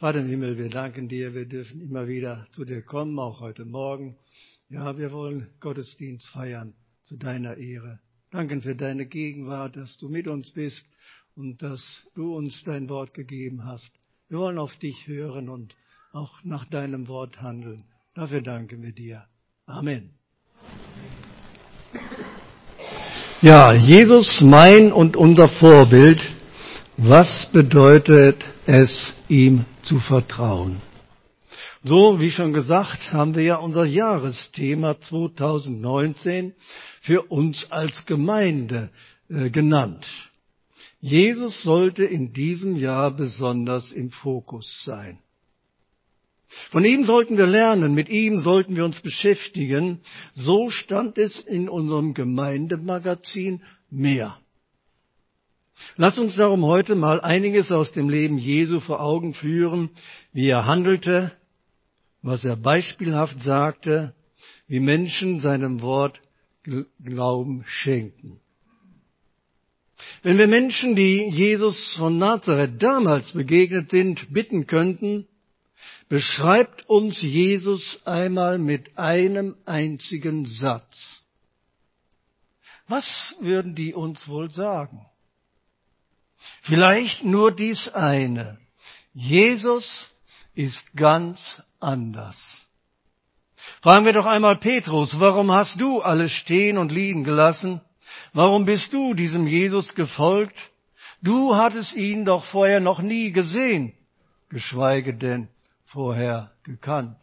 Vater im Himmel, wir danken dir, wir dürfen immer wieder zu dir kommen, auch heute Morgen. Ja, wir wollen Gottesdienst feiern zu deiner Ehre. Danken für deine Gegenwart, dass du mit uns bist und dass du uns dein Wort gegeben hast. Wir wollen auf dich hören und auch nach deinem Wort handeln. Dafür danken wir dir. Amen. Ja, Jesus, mein und unser Vorbild. Was bedeutet es, ihm zu vertrauen? So, wie schon gesagt, haben wir ja unser Jahresthema 2019 für uns als Gemeinde äh, genannt. Jesus sollte in diesem Jahr besonders im Fokus sein. Von ihm sollten wir lernen, mit ihm sollten wir uns beschäftigen. So stand es in unserem Gemeindemagazin mehr. Lass uns darum heute mal einiges aus dem Leben Jesu vor Augen führen, wie er handelte, was er beispielhaft sagte, wie Menschen seinem Wort Glauben schenken. Wenn wir Menschen, die Jesus von Nazareth damals begegnet sind, bitten könnten, beschreibt uns Jesus einmal mit einem einzigen Satz. Was würden die uns wohl sagen? Vielleicht nur dies eine. Jesus ist ganz anders. Fragen wir doch einmal Petrus, warum hast du alles stehen und liegen gelassen? Warum bist du diesem Jesus gefolgt? Du hattest ihn doch vorher noch nie gesehen, geschweige denn vorher gekannt.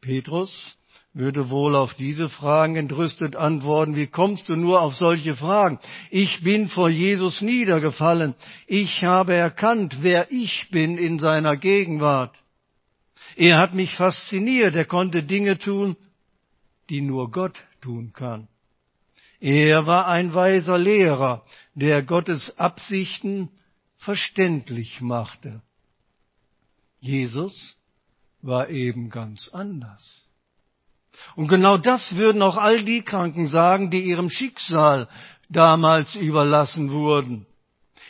Petrus würde wohl auf diese Fragen entrüstet antworten, wie kommst du nur auf solche Fragen? Ich bin vor Jesus niedergefallen. Ich habe erkannt, wer ich bin in seiner Gegenwart. Er hat mich fasziniert, er konnte Dinge tun, die nur Gott tun kann. Er war ein weiser Lehrer, der Gottes Absichten verständlich machte. Jesus war eben ganz anders. Und genau das würden auch all die Kranken sagen, die ihrem Schicksal damals überlassen wurden.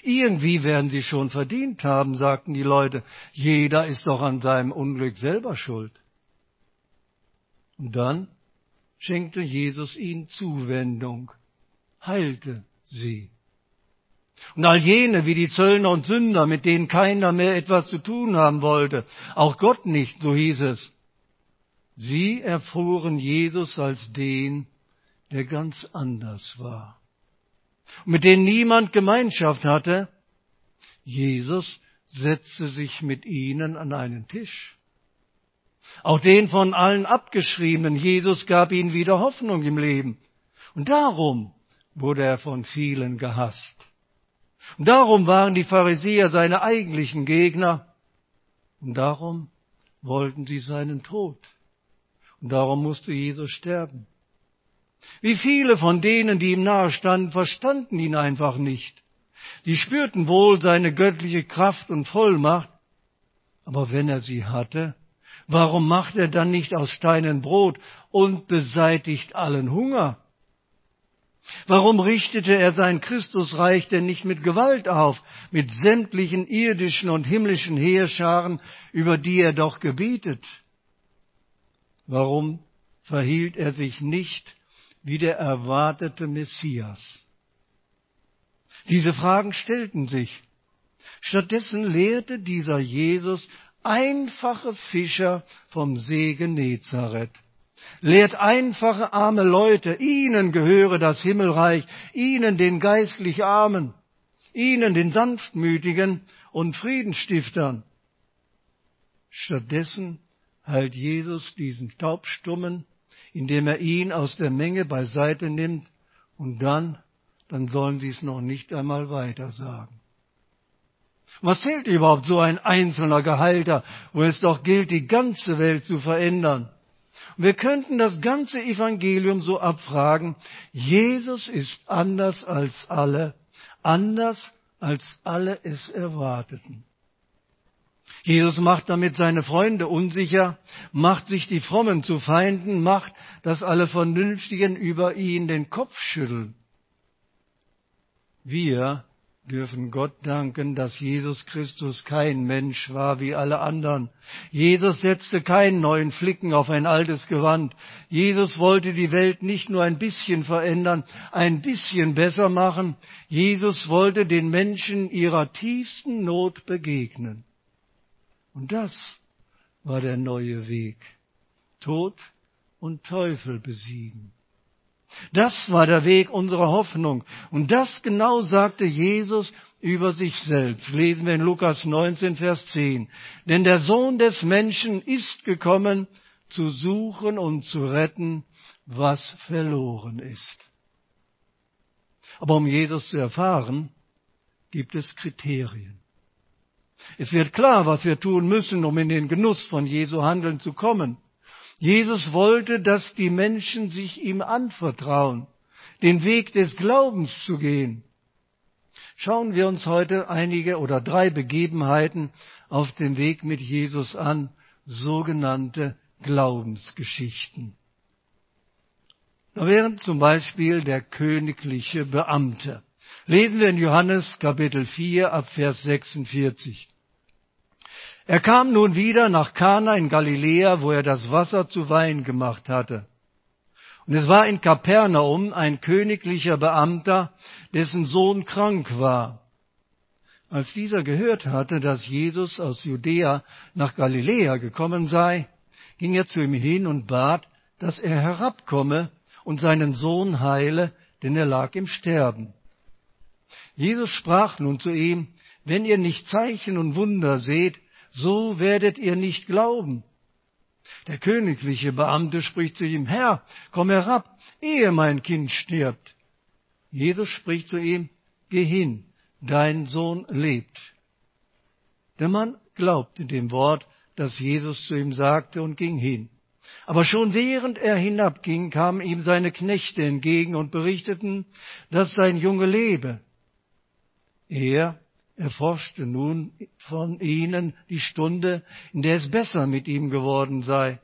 Irgendwie werden sie schon verdient haben, sagten die Leute. Jeder ist doch an seinem Unglück selber schuld. Und dann schenkte Jesus ihnen Zuwendung, heilte sie. Und all jene wie die Zöllner und Sünder, mit denen keiner mehr etwas zu tun haben wollte, auch Gott nicht, so hieß es, sie erfuhren Jesus als den, der ganz anders war. Mit denen niemand Gemeinschaft hatte, Jesus setzte sich mit ihnen an einen Tisch. Auch den von allen abgeschriebenen, Jesus gab ihnen wieder Hoffnung im Leben. Und darum wurde er von vielen gehasst. Und darum waren die Pharisäer seine eigentlichen Gegner. Und darum wollten sie seinen Tod. Darum musste Jesus sterben. Wie viele von denen, die ihm nahestanden, verstanden ihn einfach nicht. Sie spürten wohl seine göttliche Kraft und Vollmacht, aber wenn er sie hatte, warum macht er dann nicht aus Steinen Brot und beseitigt allen Hunger? Warum richtete er sein Christusreich denn nicht mit Gewalt auf, mit sämtlichen irdischen und himmlischen Heerscharen, über die er doch gebietet? Warum verhielt er sich nicht wie der erwartete Messias? Diese Fragen stellten sich. Stattdessen lehrte dieser Jesus einfache Fischer vom See Genezareth lehrt einfache arme Leute, ihnen gehöre das Himmelreich, ihnen den geistlich Armen, ihnen den Sanftmütigen und Friedenstiftern. Stattdessen heilt Jesus diesen Taubstummen, indem er ihn aus der Menge beiseite nimmt und dann, dann sollen sie es noch nicht einmal weiter sagen. Was zählt überhaupt so ein einzelner Geheilter, wo es doch gilt, die ganze Welt zu verändern? Wir könnten das ganze Evangelium so abfragen, Jesus ist anders als alle, anders als alle es erwarteten. Jesus macht damit seine Freunde unsicher, macht sich die Frommen zu Feinden, macht, dass alle Vernünftigen über ihn den Kopf schütteln. Wir dürfen Gott danken, dass Jesus Christus kein Mensch war wie alle anderen. Jesus setzte keinen neuen Flicken auf ein altes Gewand. Jesus wollte die Welt nicht nur ein bisschen verändern, ein bisschen besser machen. Jesus wollte den Menschen ihrer tiefsten Not begegnen. Und das war der neue Weg. Tod und Teufel besiegen. Das war der Weg unserer Hoffnung. Und das genau sagte Jesus über sich selbst. Lesen wir in Lukas 19, Vers 10. Denn der Sohn des Menschen ist gekommen, zu suchen und zu retten, was verloren ist. Aber um Jesus zu erfahren, gibt es Kriterien. Es wird klar, was wir tun müssen, um in den Genuss von Jesu Handeln zu kommen. Jesus wollte, dass die Menschen sich ihm anvertrauen, den Weg des Glaubens zu gehen. Schauen wir uns heute einige oder drei Begebenheiten auf dem Weg mit Jesus an, sogenannte Glaubensgeschichten. Da wären zum Beispiel der königliche Beamte. Lesen wir in Johannes Kapitel 4 ab Vers 46. Er kam nun wieder nach Kana in Galiläa, wo er das Wasser zu Wein gemacht hatte. Und es war in Kapernaum ein königlicher Beamter, dessen Sohn krank war. Als dieser gehört hatte, dass Jesus aus Judäa nach Galiläa gekommen sei, ging er zu ihm hin und bat, dass er herabkomme und seinen Sohn heile, denn er lag im Sterben. Jesus sprach nun zu ihm, wenn ihr nicht Zeichen und Wunder seht, so werdet ihr nicht glauben. Der königliche Beamte spricht zu ihm, Herr, komm herab, ehe mein Kind stirbt. Jesus spricht zu ihm, Geh hin, dein Sohn lebt. Der Mann glaubte dem Wort, das Jesus zu ihm sagte, und ging hin. Aber schon während er hinabging, kamen ihm seine Knechte entgegen und berichteten, dass sein Junge lebe. Er erforschte nun von ihnen die Stunde, in der es besser mit ihm geworden sei.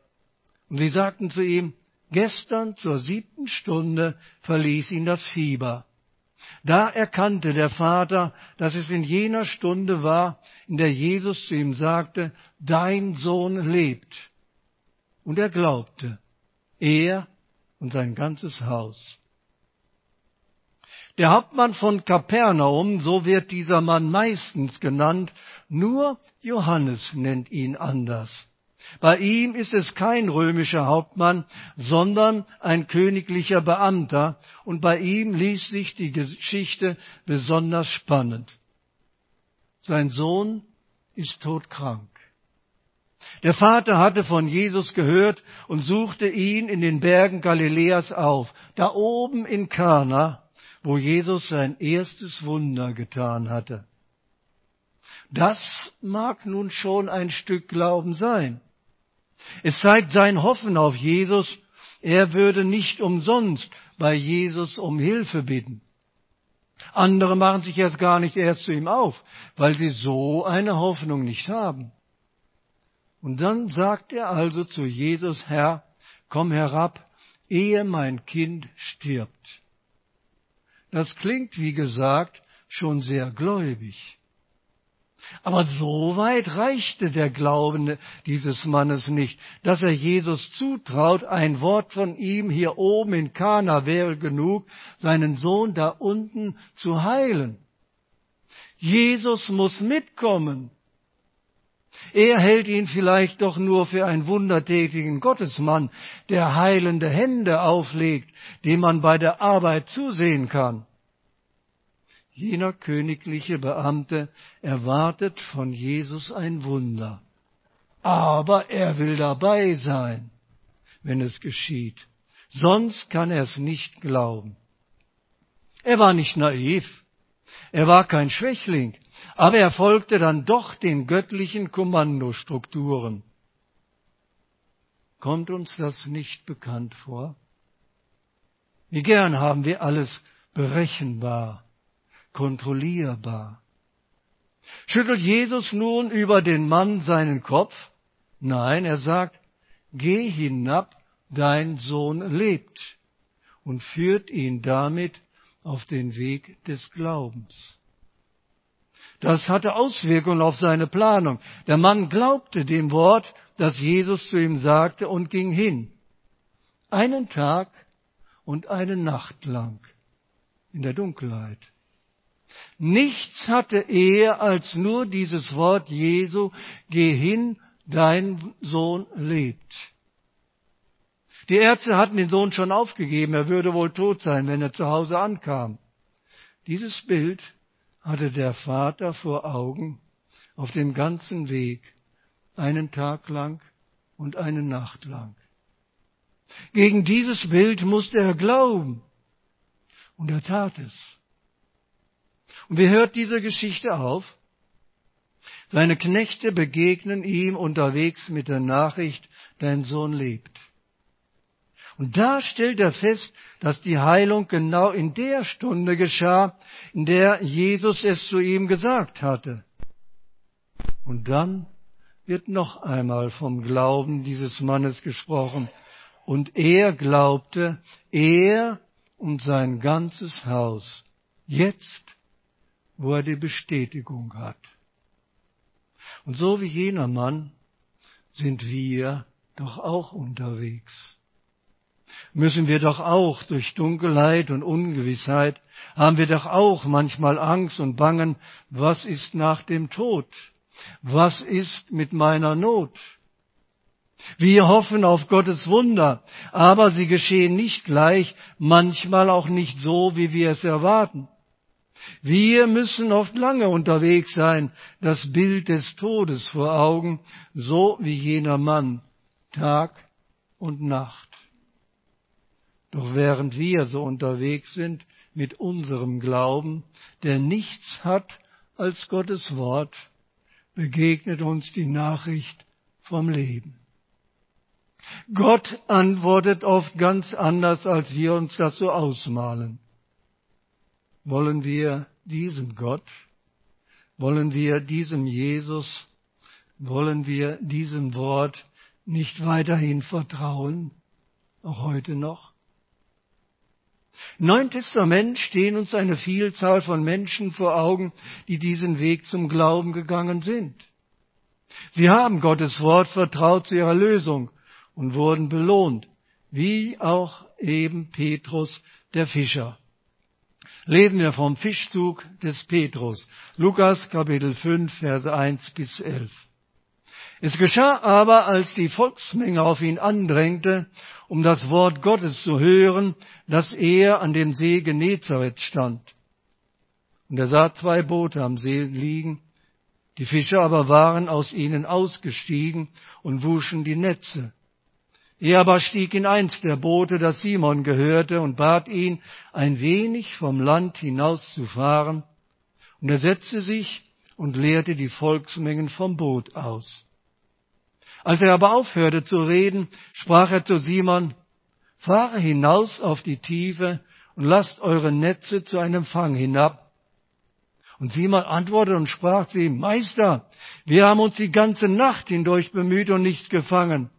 Und sie sagten zu ihm, gestern zur siebten Stunde verließ ihn das Fieber. Da erkannte der Vater, dass es in jener Stunde war, in der Jesus zu ihm sagte, Dein Sohn lebt. Und er glaubte, er und sein ganzes Haus. Der Hauptmann von Kapernaum, so wird dieser Mann meistens genannt, nur Johannes nennt ihn anders. Bei ihm ist es kein römischer Hauptmann, sondern ein königlicher Beamter, und bei ihm liest sich die Geschichte besonders spannend. Sein Sohn ist todkrank. Der Vater hatte von Jesus gehört und suchte ihn in den Bergen Galiläas auf, da oben in Kana, wo Jesus sein erstes Wunder getan hatte. Das mag nun schon ein Stück Glauben sein. Es zeigt sein Hoffen auf Jesus, er würde nicht umsonst bei Jesus um Hilfe bitten. Andere machen sich jetzt gar nicht erst zu ihm auf, weil sie so eine Hoffnung nicht haben. Und dann sagt er also zu Jesus, Herr, komm herab, ehe mein Kind stirbt. Das klingt, wie gesagt, schon sehr gläubig. Aber so weit reichte der Glauben dieses Mannes nicht, dass er Jesus zutraut, ein Wort von ihm hier oben in Kana wäre genug, seinen Sohn da unten zu heilen. Jesus muss mitkommen. Er hält ihn vielleicht doch nur für einen wundertätigen Gottesmann, der heilende Hände auflegt, dem man bei der Arbeit zusehen kann. Jener königliche Beamte erwartet von Jesus ein Wunder. Aber er will dabei sein, wenn es geschieht. Sonst kann er es nicht glauben. Er war nicht naiv. Er war kein Schwächling aber er folgte dann doch den göttlichen Kommandostrukturen. Kommt uns das nicht bekannt vor? Wie gern haben wir alles berechenbar, kontrollierbar. Schüttelt Jesus nun über den Mann seinen Kopf? Nein, er sagt, geh hinab, dein Sohn lebt und führt ihn damit auf den Weg des Glaubens. Das hatte Auswirkungen auf seine Planung. Der Mann glaubte dem Wort, das Jesus zu ihm sagte und ging hin. Einen Tag und eine Nacht lang in der Dunkelheit. Nichts hatte er als nur dieses Wort Jesu, geh hin, dein Sohn lebt. Die Ärzte hatten den Sohn schon aufgegeben, er würde wohl tot sein, wenn er zu Hause ankam. Dieses Bild hatte der Vater vor Augen auf dem ganzen Weg, einen Tag lang und eine Nacht lang. Gegen dieses Bild musste er glauben. Und er tat es. Und wie hört diese Geschichte auf? Seine Knechte begegnen ihm unterwegs mit der Nachricht, dein Sohn lebt. Und da stellt er fest, dass die Heilung genau in der Stunde geschah, in der Jesus es zu ihm gesagt hatte. Und dann wird noch einmal vom Glauben dieses Mannes gesprochen. Und er glaubte, er und sein ganzes Haus, jetzt, wo er die Bestätigung hat. Und so wie jener Mann sind wir doch auch unterwegs müssen wir doch auch durch Dunkelheit und Ungewissheit, haben wir doch auch manchmal Angst und Bangen, was ist nach dem Tod? Was ist mit meiner Not? Wir hoffen auf Gottes Wunder, aber sie geschehen nicht gleich, manchmal auch nicht so, wie wir es erwarten. Wir müssen oft lange unterwegs sein, das Bild des Todes vor Augen, so wie jener Mann, Tag und Nacht. Doch während wir so unterwegs sind mit unserem Glauben, der nichts hat als Gottes Wort, begegnet uns die Nachricht vom Leben. Gott antwortet oft ganz anders, als wir uns das so ausmalen. Wollen wir diesem Gott, wollen wir diesem Jesus, wollen wir diesem Wort nicht weiterhin vertrauen, auch heute noch? Im Neuen Testament stehen uns eine Vielzahl von Menschen vor Augen, die diesen Weg zum Glauben gegangen sind. Sie haben Gottes Wort vertraut zu ihrer Lösung und wurden belohnt, wie auch eben Petrus der Fischer. Lesen wir vom Fischzug des Petrus. Lukas Kapitel 5, Verse 1 bis 11. Es geschah aber, als die Volksmenge auf ihn andrängte, um das Wort Gottes zu hören, dass er an dem See Genezareth stand. Und er sah zwei Boote am See liegen, die Fischer aber waren aus ihnen ausgestiegen und wuschen die Netze. Er aber stieg in eins der Boote, das Simon gehörte, und bat ihn, ein wenig vom Land hinauszufahren. Und er setzte sich und leerte die Volksmengen vom Boot aus. Als er aber aufhörte zu reden, sprach er zu Simon, fahre hinaus auf die Tiefe und lasst eure Netze zu einem Fang hinab. Und Simon antwortete und sprach zu ihm, Meister, wir haben uns die ganze Nacht hindurch bemüht und nichts gefangen.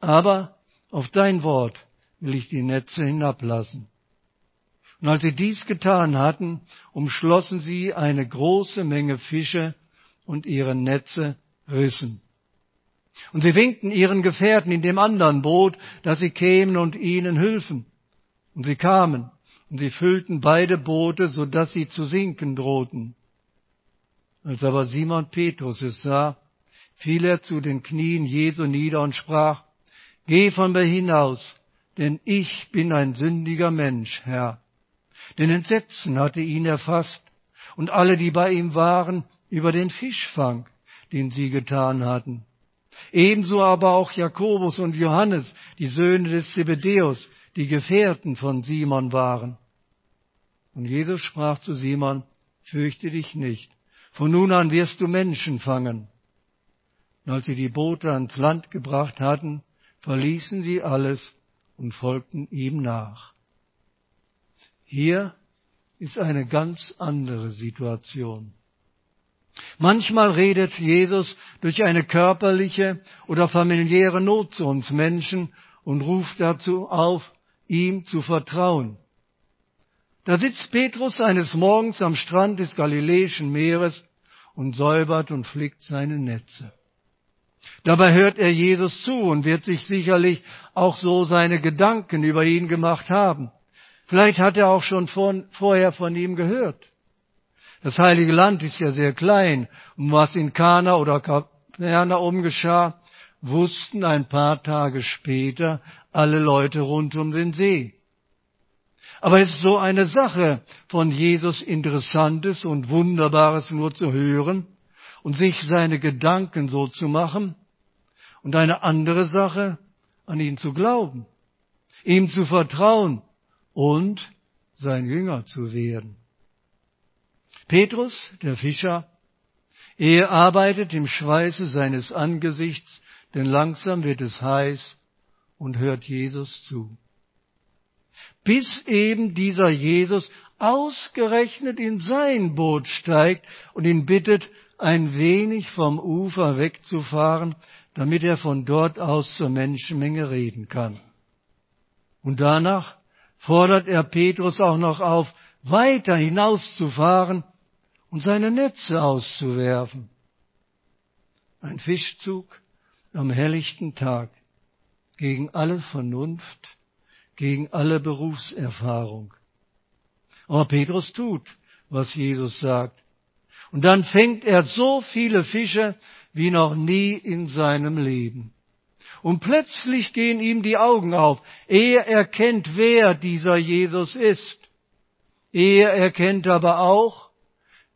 Aber auf dein Wort will ich die Netze hinablassen. Und als sie dies getan hatten, umschlossen sie eine große Menge Fische und ihre Netze rissen. Und sie winkten ihren Gefährten in dem anderen Boot, dass sie kämen und ihnen hülfen. Und sie kamen, und sie füllten beide Boote, so dass sie zu sinken drohten. Als aber Simon Petrus es sah, fiel er zu den Knien Jesu nieder und sprach, Geh von mir hinaus, denn ich bin ein sündiger Mensch, Herr. Denn Entsetzen hatte ihn erfasst und alle, die bei ihm waren, über den Fischfang, den sie getan hatten. Ebenso aber auch Jakobus und Johannes, die Söhne des Zebedäus, die Gefährten von Simon waren. Und Jesus sprach zu Simon, fürchte dich nicht, von nun an wirst du Menschen fangen. Und als sie die Boote ans Land gebracht hatten, verließen sie alles und folgten ihm nach. Hier ist eine ganz andere Situation. Manchmal redet Jesus durch eine körperliche oder familiäre Not zu uns Menschen und ruft dazu auf, ihm zu vertrauen. Da sitzt Petrus eines Morgens am Strand des Galiläischen Meeres und säubert und flickt seine Netze. Dabei hört er Jesus zu und wird sich sicherlich auch so seine Gedanken über ihn gemacht haben. Vielleicht hat er auch schon vor, vorher von ihm gehört. Das heilige Land ist ja sehr klein und was in Kana oder Kapernaum geschah, wussten ein paar Tage später alle Leute rund um den See. Aber es ist so eine Sache, von Jesus Interessantes und Wunderbares nur zu hören und sich seine Gedanken so zu machen, und eine andere Sache, an ihn zu glauben, ihm zu vertrauen und sein Jünger zu werden. Petrus, der Fischer, er arbeitet im Schweiße seines Angesichts, denn langsam wird es heiß und hört Jesus zu. Bis eben dieser Jesus ausgerechnet in sein Boot steigt und ihn bittet, ein wenig vom Ufer wegzufahren, damit er von dort aus zur Menschenmenge reden kann. Und danach fordert er Petrus auch noch auf, weiter hinauszufahren und seine Netze auszuwerfen. Ein Fischzug am helllichten Tag gegen alle Vernunft, gegen alle Berufserfahrung. Aber Petrus tut, was Jesus sagt. Und dann fängt er so viele Fische, wie noch nie in seinem Leben. Und plötzlich gehen ihm die Augen auf. Er erkennt, wer dieser Jesus ist. Er erkennt aber auch,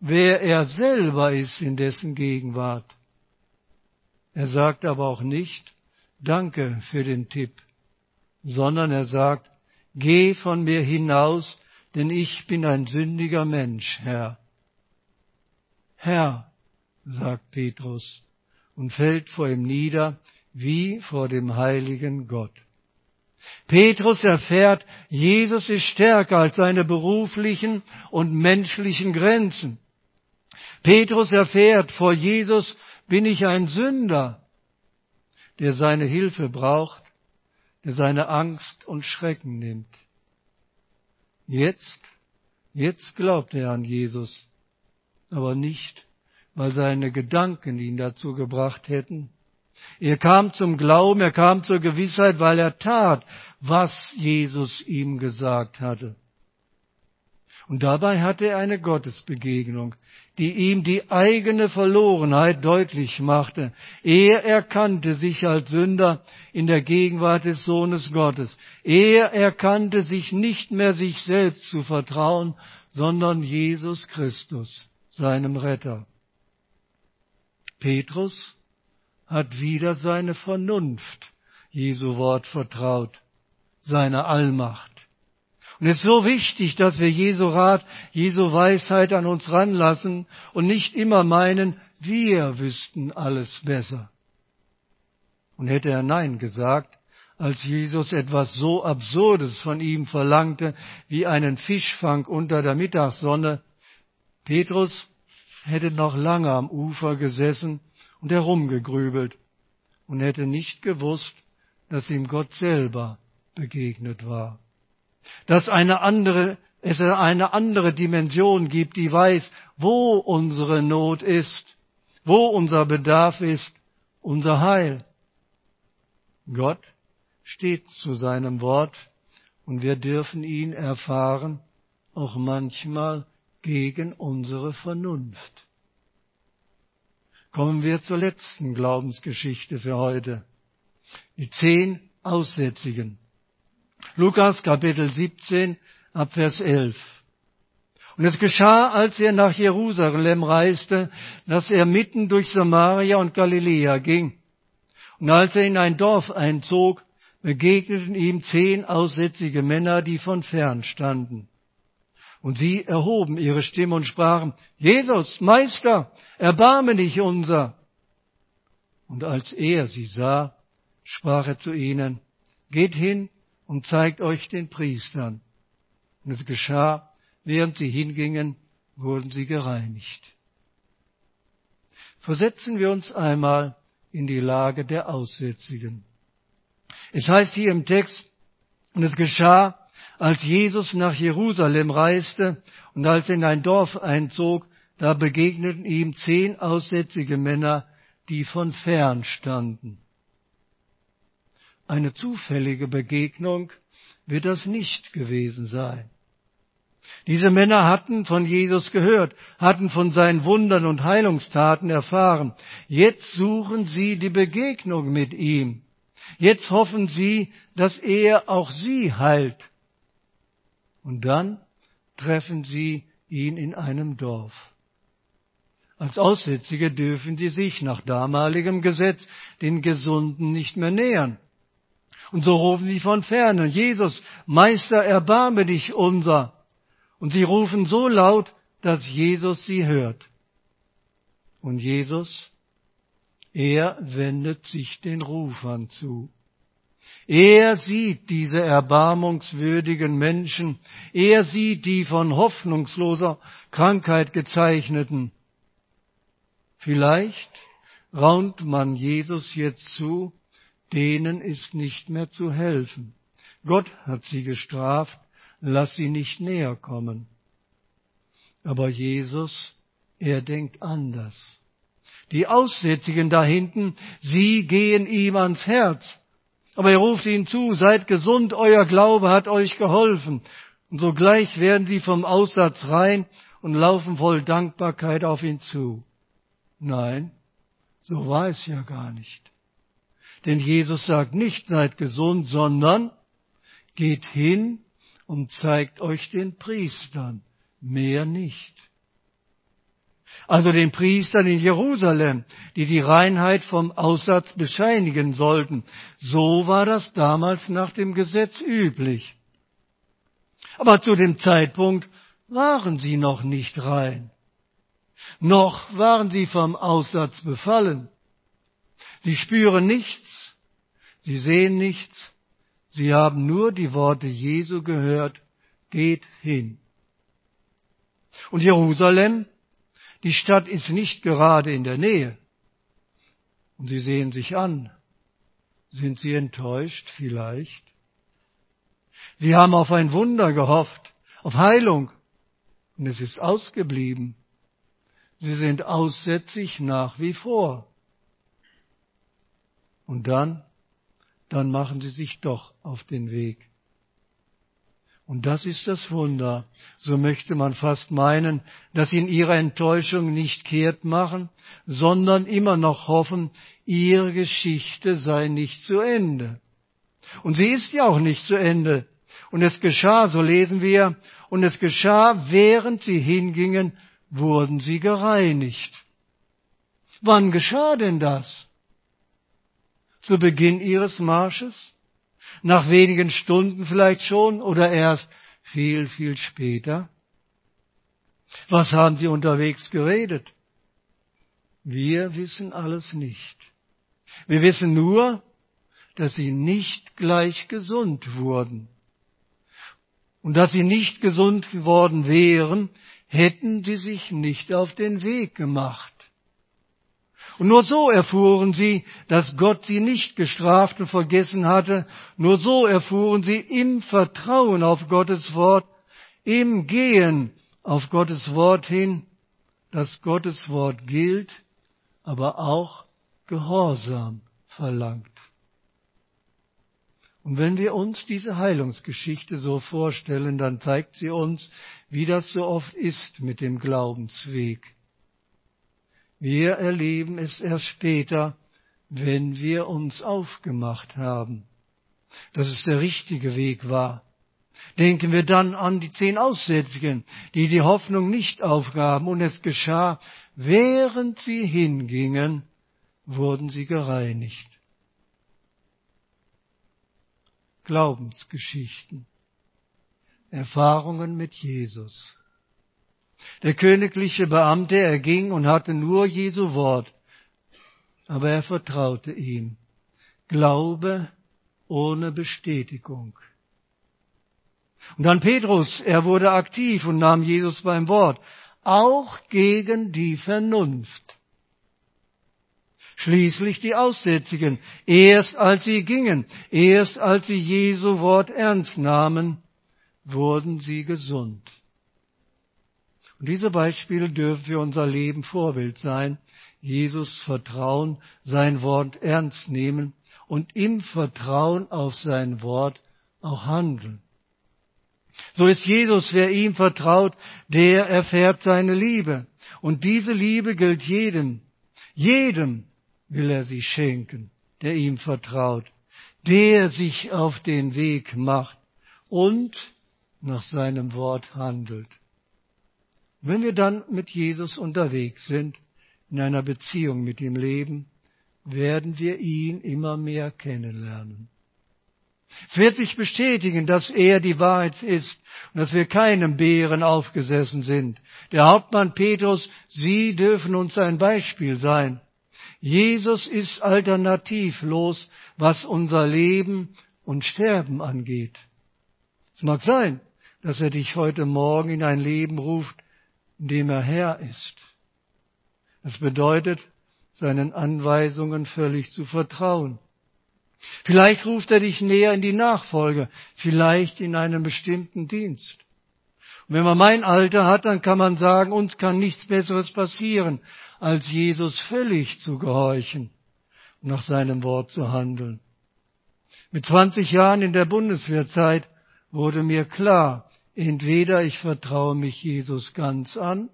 wer er selber ist in dessen Gegenwart. Er sagt aber auch nicht, danke für den Tipp, sondern er sagt, geh von mir hinaus, denn ich bin ein sündiger Mensch, Herr. Herr, sagt Petrus und fällt vor ihm nieder wie vor dem heiligen Gott. Petrus erfährt, Jesus ist stärker als seine beruflichen und menschlichen Grenzen. Petrus erfährt, vor Jesus bin ich ein Sünder, der seine Hilfe braucht, der seine Angst und Schrecken nimmt. Jetzt, jetzt glaubt er an Jesus, aber nicht weil seine Gedanken ihn dazu gebracht hätten. Er kam zum Glauben, er kam zur Gewissheit, weil er tat, was Jesus ihm gesagt hatte. Und dabei hatte er eine Gottesbegegnung, die ihm die eigene Verlorenheit deutlich machte. Er erkannte sich als Sünder in der Gegenwart des Sohnes Gottes. Er erkannte sich nicht mehr sich selbst zu vertrauen, sondern Jesus Christus, seinem Retter. Petrus hat wieder seine Vernunft Jesu Wort vertraut, seine Allmacht. Und es ist so wichtig, dass wir Jesu Rat, Jesu Weisheit an uns ranlassen und nicht immer meinen, wir wüssten alles besser. Und hätte er Nein gesagt, als Jesus etwas so Absurdes von ihm verlangte, wie einen Fischfang unter der Mittagssonne, Petrus hätte noch lange am Ufer gesessen und herumgegrübelt und hätte nicht gewusst, dass ihm Gott selber begegnet war. Dass eine andere, es eine andere Dimension gibt, die weiß, wo unsere Not ist, wo unser Bedarf ist, unser Heil. Gott steht zu seinem Wort und wir dürfen ihn erfahren, auch manchmal gegen unsere Vernunft. Kommen wir zur letzten Glaubensgeschichte für heute. Die zehn Aussätzigen. Lukas Kapitel 17 ab Vers 11. Und es geschah, als er nach Jerusalem reiste, dass er mitten durch Samaria und Galiläa ging. Und als er in ein Dorf einzog, begegneten ihm zehn aussätzige Männer, die von fern standen. Und sie erhoben ihre Stimme und sprachen, Jesus, Meister, erbarme dich unser. Und als er sie sah, sprach er zu ihnen, geht hin und zeigt euch den Priestern. Und es geschah, während sie hingingen, wurden sie gereinigt. Versetzen wir uns einmal in die Lage der Aussätzigen. Es heißt hier im Text, und es geschah, als Jesus nach Jerusalem reiste und als er in ein Dorf einzog, da begegneten ihm zehn aussätzige Männer, die von fern standen. Eine zufällige Begegnung wird das nicht gewesen sein. Diese Männer hatten von Jesus gehört, hatten von seinen Wundern und Heilungstaten erfahren. Jetzt suchen sie die Begegnung mit ihm. Jetzt hoffen sie, dass er auch sie heilt. Und dann treffen sie ihn in einem Dorf. Als Aussätzige dürfen sie sich nach damaligem Gesetz den Gesunden nicht mehr nähern. Und so rufen sie von ferne, Jesus, Meister, erbarme dich unser. Und sie rufen so laut, dass Jesus sie hört. Und Jesus, er wendet sich den Rufern zu. Er sieht diese erbarmungswürdigen Menschen, er sieht die von hoffnungsloser Krankheit gezeichneten. Vielleicht raunt man Jesus jetzt zu, denen ist nicht mehr zu helfen. Gott hat sie gestraft, lass sie nicht näher kommen. Aber Jesus, er denkt anders. Die Aussätzigen da hinten, sie gehen ihm ans Herz. Aber er ruft ihnen zu, seid gesund, euer Glaube hat euch geholfen. Und sogleich werden sie vom Aussatz rein und laufen voll Dankbarkeit auf ihn zu. Nein, so war es ja gar nicht. Denn Jesus sagt nicht, seid gesund, sondern geht hin und zeigt euch den Priestern, mehr nicht. Also den Priestern in Jerusalem, die die Reinheit vom Aussatz bescheinigen sollten. So war das damals nach dem Gesetz üblich. Aber zu dem Zeitpunkt waren sie noch nicht rein. Noch waren sie vom Aussatz befallen. Sie spüren nichts, sie sehen nichts, sie haben nur die Worte Jesu gehört, geht hin. Und Jerusalem, die Stadt ist nicht gerade in der Nähe. Und sie sehen sich an. Sind sie enttäuscht vielleicht? Sie haben auf ein Wunder gehofft, auf Heilung, und es ist ausgeblieben. Sie sind aussätzig nach wie vor. Und dann, dann machen sie sich doch auf den Weg. Und das ist das Wunder. So möchte man fast meinen, dass sie in ihrer Enttäuschung nicht kehrt machen, sondern immer noch hoffen, ihre Geschichte sei nicht zu Ende. Und sie ist ja auch nicht zu Ende. Und es geschah, so lesen wir, und es geschah, während sie hingingen, wurden sie gereinigt. Wann geschah denn das? Zu Beginn ihres Marsches? Nach wenigen Stunden vielleicht schon oder erst viel, viel später? Was haben sie unterwegs geredet? Wir wissen alles nicht. Wir wissen nur, dass sie nicht gleich gesund wurden. Und dass sie nicht gesund geworden wären, hätten sie sich nicht auf den Weg gemacht. Und nur so erfuhren sie, dass Gott sie nicht gestraft und vergessen hatte. Nur so erfuhren sie im Vertrauen auf Gottes Wort, im Gehen auf Gottes Wort hin, dass Gottes Wort gilt, aber auch Gehorsam verlangt. Und wenn wir uns diese Heilungsgeschichte so vorstellen, dann zeigt sie uns, wie das so oft ist mit dem Glaubensweg. Wir erleben es erst später, wenn wir uns aufgemacht haben, dass es der richtige Weg war. Denken wir dann an die zehn Aussätzigen, die die Hoffnung nicht aufgaben, und es geschah, während sie hingingen, wurden sie gereinigt. Glaubensgeschichten, Erfahrungen mit Jesus. Der königliche Beamte erging und hatte nur Jesu Wort, aber er vertraute ihm. Glaube ohne Bestätigung. Und dann Petrus, er wurde aktiv und nahm Jesus beim Wort, auch gegen die Vernunft. Schließlich die Aussätzigen, erst als sie gingen, erst als sie Jesu Wort ernst nahmen, wurden sie gesund. Und diese Beispiele dürfen für unser Leben Vorbild sein. Jesus vertrauen, sein Wort ernst nehmen und im Vertrauen auf sein Wort auch handeln. So ist Jesus, wer ihm vertraut, der erfährt seine Liebe. Und diese Liebe gilt jedem. Jedem will er sie schenken, der ihm vertraut, der sich auf den Weg macht und nach seinem Wort handelt. Wenn wir dann mit Jesus unterwegs sind, in einer Beziehung mit ihm leben, werden wir ihn immer mehr kennenlernen. Es wird sich bestätigen, dass er die Wahrheit ist und dass wir keinem Bären aufgesessen sind. Der Hauptmann Petrus, Sie dürfen uns ein Beispiel sein. Jesus ist alternativlos, was unser Leben und Sterben angeht. Es mag sein, dass er dich heute Morgen in ein Leben ruft, dem er Herr ist. Das bedeutet, seinen Anweisungen völlig zu vertrauen. Vielleicht ruft er dich näher in die Nachfolge, vielleicht in einem bestimmten Dienst. Und wenn man mein Alter hat, dann kann man sagen, uns kann nichts Besseres passieren, als Jesus völlig zu gehorchen und nach seinem Wort zu handeln. Mit 20 Jahren in der Bundeswehrzeit wurde mir klar, entweder ich vertraue mich Jesus ganz an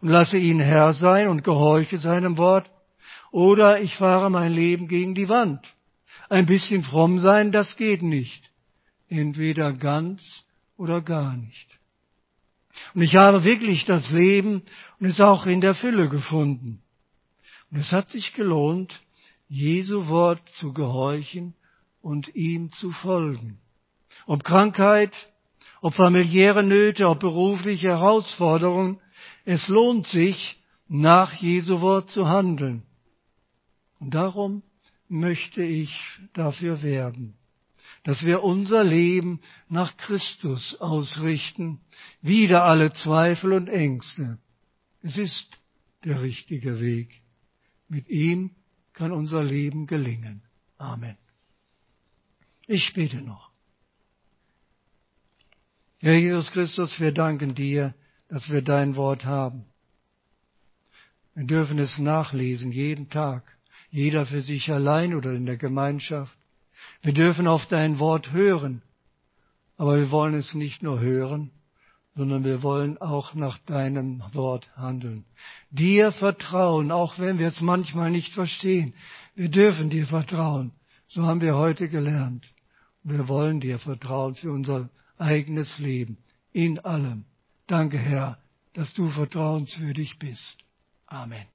und lasse ihn Herr sein und gehorche seinem Wort, oder ich fahre mein Leben gegen die Wand ein bisschen fromm sein, das geht nicht. Entweder ganz oder gar nicht. Und ich habe wirklich das Leben und es auch in der Fülle gefunden. Und es hat sich gelohnt, Jesu Wort zu gehorchen und ihm zu folgen. Ob Krankheit, ob familiäre Nöte, ob berufliche Herausforderungen, es lohnt sich, nach Jesu Wort zu handeln. Und darum möchte ich dafür werben, dass wir unser Leben nach Christus ausrichten, wieder alle Zweifel und Ängste. Es ist der richtige Weg. Mit ihm kann unser Leben gelingen. Amen. Ich bete noch. Herr Jesus Christus, wir danken dir, dass wir dein Wort haben. Wir dürfen es nachlesen jeden Tag jeder für sich allein oder in der Gemeinschaft. Wir dürfen auf dein Wort hören, aber wir wollen es nicht nur hören, sondern wir wollen auch nach deinem Wort handeln. Dir vertrauen, auch wenn wir es manchmal nicht verstehen. Wir dürfen dir vertrauen. So haben wir heute gelernt. Wir wollen dir vertrauen für unser eigenes Leben, in allem. Danke, Herr, dass du vertrauenswürdig bist. Amen.